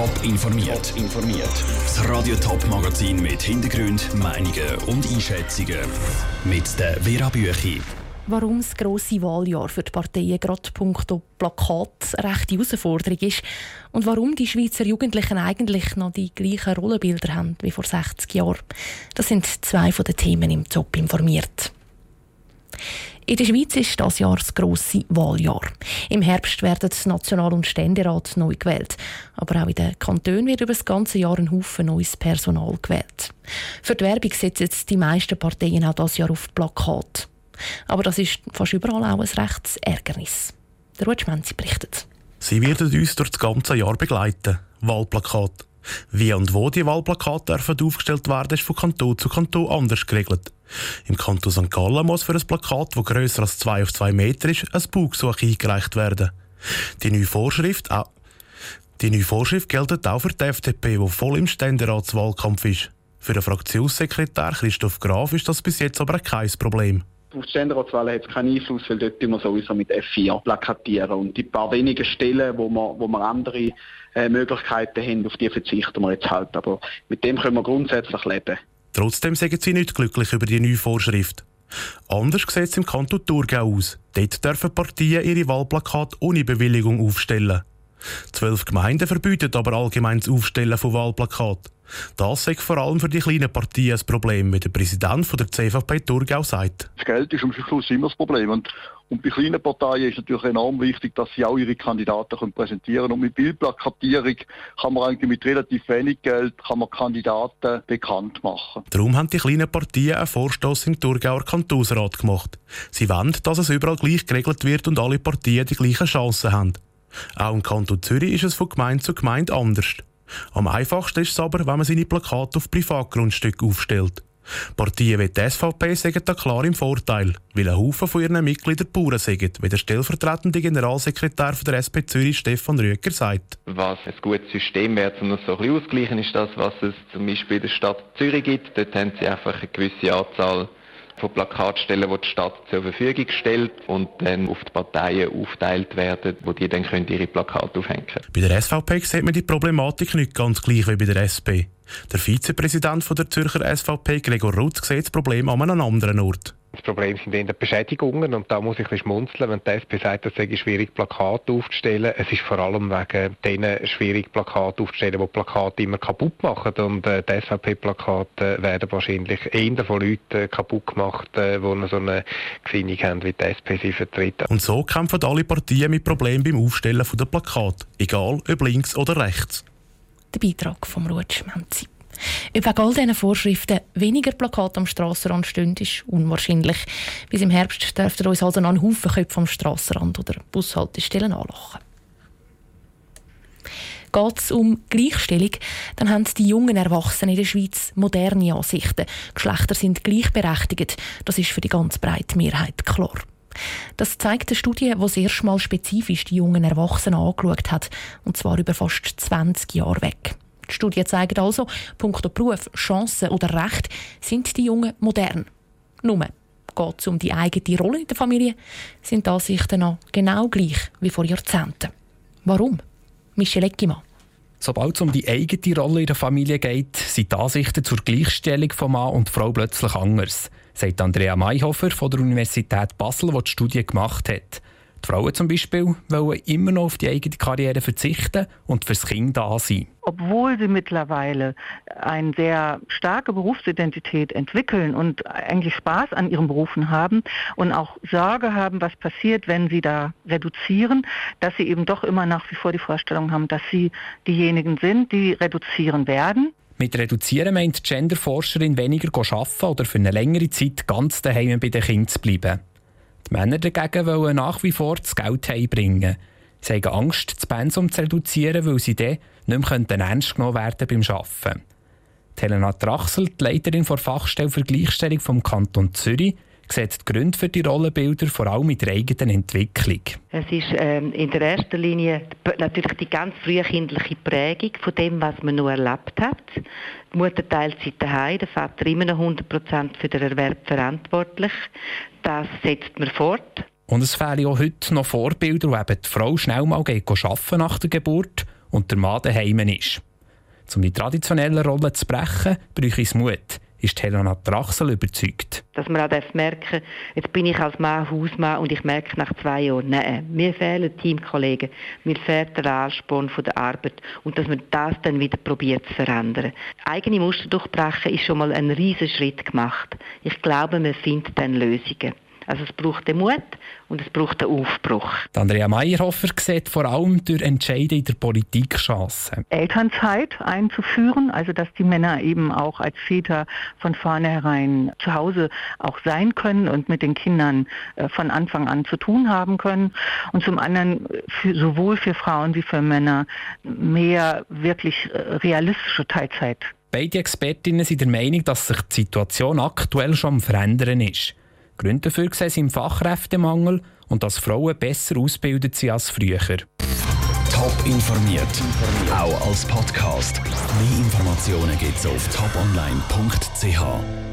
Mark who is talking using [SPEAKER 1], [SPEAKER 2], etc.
[SPEAKER 1] Top informiert. informiert. Das Radio Top Magazin mit Hintergrund, Meinungen und Einschätzungen mit der Vera Büchi.
[SPEAKER 2] Warum das grosse Wahljahr für die Parteien gerade punkto Plakat eine rechte Herausforderung ist und warum die Schweizer Jugendlichen eigentlich noch die gleichen Rollenbilder haben wie vor 60 Jahren. Das sind zwei von den Themen im Top informiert. In der Schweiz ist das Jahr das grosse Wahljahr. Im Herbst werden National- und Ständerat neu gewählt. Aber auch in den Kantonen wird über das ganze Jahr ein Haufen neues Personal gewählt. Für die Werbung setzen die meisten Parteien auch das Jahr auf Plakat. Aber das ist fast überall auch ein rechtes Ärgernis. Der Rutschmenzi berichtet.
[SPEAKER 3] Sie werden uns durch das ganze Jahr begleiten. Wahlplakat. Wie und wo die Wahlplakate dürfen aufgestellt werden, ist von Kanton zu Kanton anders geregelt. Im Kanton St. Gallen muss für ein Plakat, das grösser als 2 auf 2 Meter ist, ein Baugesuch eingereicht werden. Die neue Vorschrift, auch, die neue Vorschrift gilt auch für die FDP, die voll im Ständeratswahlkampf ist. Für den Fraktionssekretär Christoph Graf ist das bis jetzt aber kein Problem.
[SPEAKER 4] Auf die Ständeratswahlen hat es keinen Einfluss, weil dort immer sowieso mit F4 plakatieren. Und die paar wenigen Stellen, wo wir, wo wir andere äh, Möglichkeiten haben, auf die verzichten wir jetzt halt. Aber mit dem können wir grundsätzlich leben.
[SPEAKER 3] Trotzdem sagen sie nicht glücklich über die neue Vorschrift. Anders sieht es im Kanton Thurgau aus. Dort dürfen Partien ihre Wahlplakate ohne Bewilligung aufstellen. Zwölf Gemeinden verbieten aber allgemein das Aufstellen von Wahlplakaten. Das ist vor allem für die kleinen Partien ein Problem, wie der Präsident von der CVP Thurgau sagt.
[SPEAKER 5] Das Geld ist am Schluss immer das Problem. Und, und bei kleinen Parteien ist es natürlich enorm wichtig, dass sie auch ihre Kandidaten können präsentieren können. Und mit Bildplakatierung kann man eigentlich mit relativ wenig Geld kann man Kandidaten bekannt machen.
[SPEAKER 3] Darum haben die kleinen Partien einen Vorstoß im Thurgauer Kantonsrat gemacht. Sie wollen, dass es überall gleich geregelt wird und alle Partien die gleichen Chancen haben. Auch im Kanton Zürich ist es von Gemeinde zu Gemeinde anders. Am einfachsten ist es aber, wenn man seine Plakate auf Privatgrundstücken aufstellt. Partien wie die SVP sagen da klar im Vorteil, weil ein Haufen von ihren Mitgliedern Bauern sind, wie der stellvertretende Generalsekretär von der SP Zürich Stefan Rüeger sagt.
[SPEAKER 6] Was ein gutes System wäre, um das so ein bisschen ausgleichen, ist das, was es zum Beispiel in der Stadt Zürich gibt. Dort haben sie einfach eine gewisse Anzahl von Plakatstellen, die die Stadt zur Verfügung stellt und dann auf die Parteien aufteilt werden, wo die dann können ihre Plakate aufhängen können.
[SPEAKER 3] Bei der SVP sieht man die Problematik nicht ganz gleich wie bei der SP. Der Vizepräsident der Zürcher SVP, Gregor Rutz, sieht das Problem an einem anderen Ort.
[SPEAKER 7] Das Problem sind in den Beschädigungen und da muss ich ein bisschen schmunzeln, wenn die SP sagt, es sei schwierig, Plakate aufzustellen. Es ist vor allem wegen denen schwierig, Plakate aufzustellen, die Plakate immer kaputt machen und äh, die SVP-Plakate werden wahrscheinlich eher von Leuten kaputt gemacht, äh, die so eine Gesinnung haben, wie die SP sie vertreten.
[SPEAKER 3] Und so kämpfen alle Partien mit Problemen beim Aufstellen der Plakate, egal ob links oder rechts.
[SPEAKER 2] Der Beitrag vom Rutsch Menzi. Ob wegen all diesen Vorschriften weniger Plakate am Strassenrand stehen, ist unwahrscheinlich. Bis im Herbst dürft ihr uns also noch einen Haufen Köpfe am Strassenrand oder Bushaltestellen anlachen. Geht es um Gleichstellung, dann haben die jungen Erwachsenen in der Schweiz moderne Ansichten. Geschlechter sind gleichberechtigt. Das ist für die ganz breite Mehrheit klar. Das zeigt eine Studie, die das erste Mal spezifisch die jungen Erwachsenen angeschaut hat, und zwar über fast 20 Jahre weg. Die Studien zeigen also, punkto Beruf, Chancen oder Recht sind die Jungen modern. Nur geht es um die eigene Rolle in der Familie, sind die Ansichten noch genau gleich wie vor Jahrzehnten. Warum? Michel Eckimann.
[SPEAKER 8] Sobald es um die eigene Rolle in der Familie geht, sind die Ansichten zur Gleichstellung von Mann und Frau plötzlich anders, sagt Andrea Mayhofer von der Universität Basel, die die Studie gemacht hat. Die Frauen zum Beispiel wollen immer noch auf die eigene Karriere verzichten und fürs Kind da sein.
[SPEAKER 9] Obwohl sie mittlerweile eine sehr starke Berufsidentität entwickeln und eigentlich Spaß an ihren Berufen haben und auch Sorge haben, was passiert, wenn sie da reduzieren, dass sie eben doch immer nach wie vor die Vorstellung haben, dass sie diejenigen sind, die reduzieren werden.
[SPEAKER 8] Mit Reduzieren meint die Genderforscherin weniger arbeiten oder für eine längere Zeit ganz daheim bei den Kindern zu bleiben. Die Männer dagegen wollen nach wie vor das Geld heimbringen. Sie haben Angst, das Pensum zu reduzieren, weil sie dann nicht mehr ernst genommen werden beim Arbeiten. Helena Trachsel, die Leiterin der Fachstelle für Gleichstellung vom Kanton Zürich, sieht die Gründe für die Rollenbilder vor allem mit der eigenen Entwicklung.
[SPEAKER 10] Es ist ähm, in der ersten Linie natürlich die ganz frühkindliche Prägung von dem, was man nur erlebt hat. Die Mutter Teilzeit daheim, der Vater immer noch 100% für den Erwerb verantwortlich. Das setzt man fort.
[SPEAKER 8] Und es fehlen auch heute noch Vorbilder, wo eben die Frau schnell mal geht arbeiten nach der Geburt und der Mann daheim ist. Um die traditionellen Rollen zu brechen, bräuchte es Mut ist Helena Drachsel überzeugt.
[SPEAKER 10] Dass man auch merken jetzt bin ich als Mann Hausmann und ich merke nach zwei Jahren, nein, mir fehlen Teamkollegen, mir fehlt der Ansporn von der Arbeit und dass man das dann wieder probiert zu verändern. Eigene Muster durchbrechen ist schon mal ein riesen Schritt gemacht. Ich glaube, man findet dann Lösungen. Also es braucht den Mut und es braucht den Aufbruch.
[SPEAKER 8] Andrea Meyerhofer sieht vor allem durch Entscheide in der Politik Chancen.
[SPEAKER 9] Elternzeit einzuführen, also dass die Männer eben auch als Väter von vornherein zu Hause auch sein können und mit den Kindern äh, von Anfang an zu tun haben können. Und zum anderen für, sowohl für Frauen wie für Männer mehr wirklich äh, realistische Teilzeit.
[SPEAKER 8] Beide Expertinnen sind der Meinung, dass sich die Situation aktuell schon am Verändern ist. Gründe dafür sehen sie im Fachkräftemangel und dass Frauen besser ausgebildet sind als früher.
[SPEAKER 1] Top informiert, auch als Podcast. Mehr Informationen gibt es auf toponline.ch.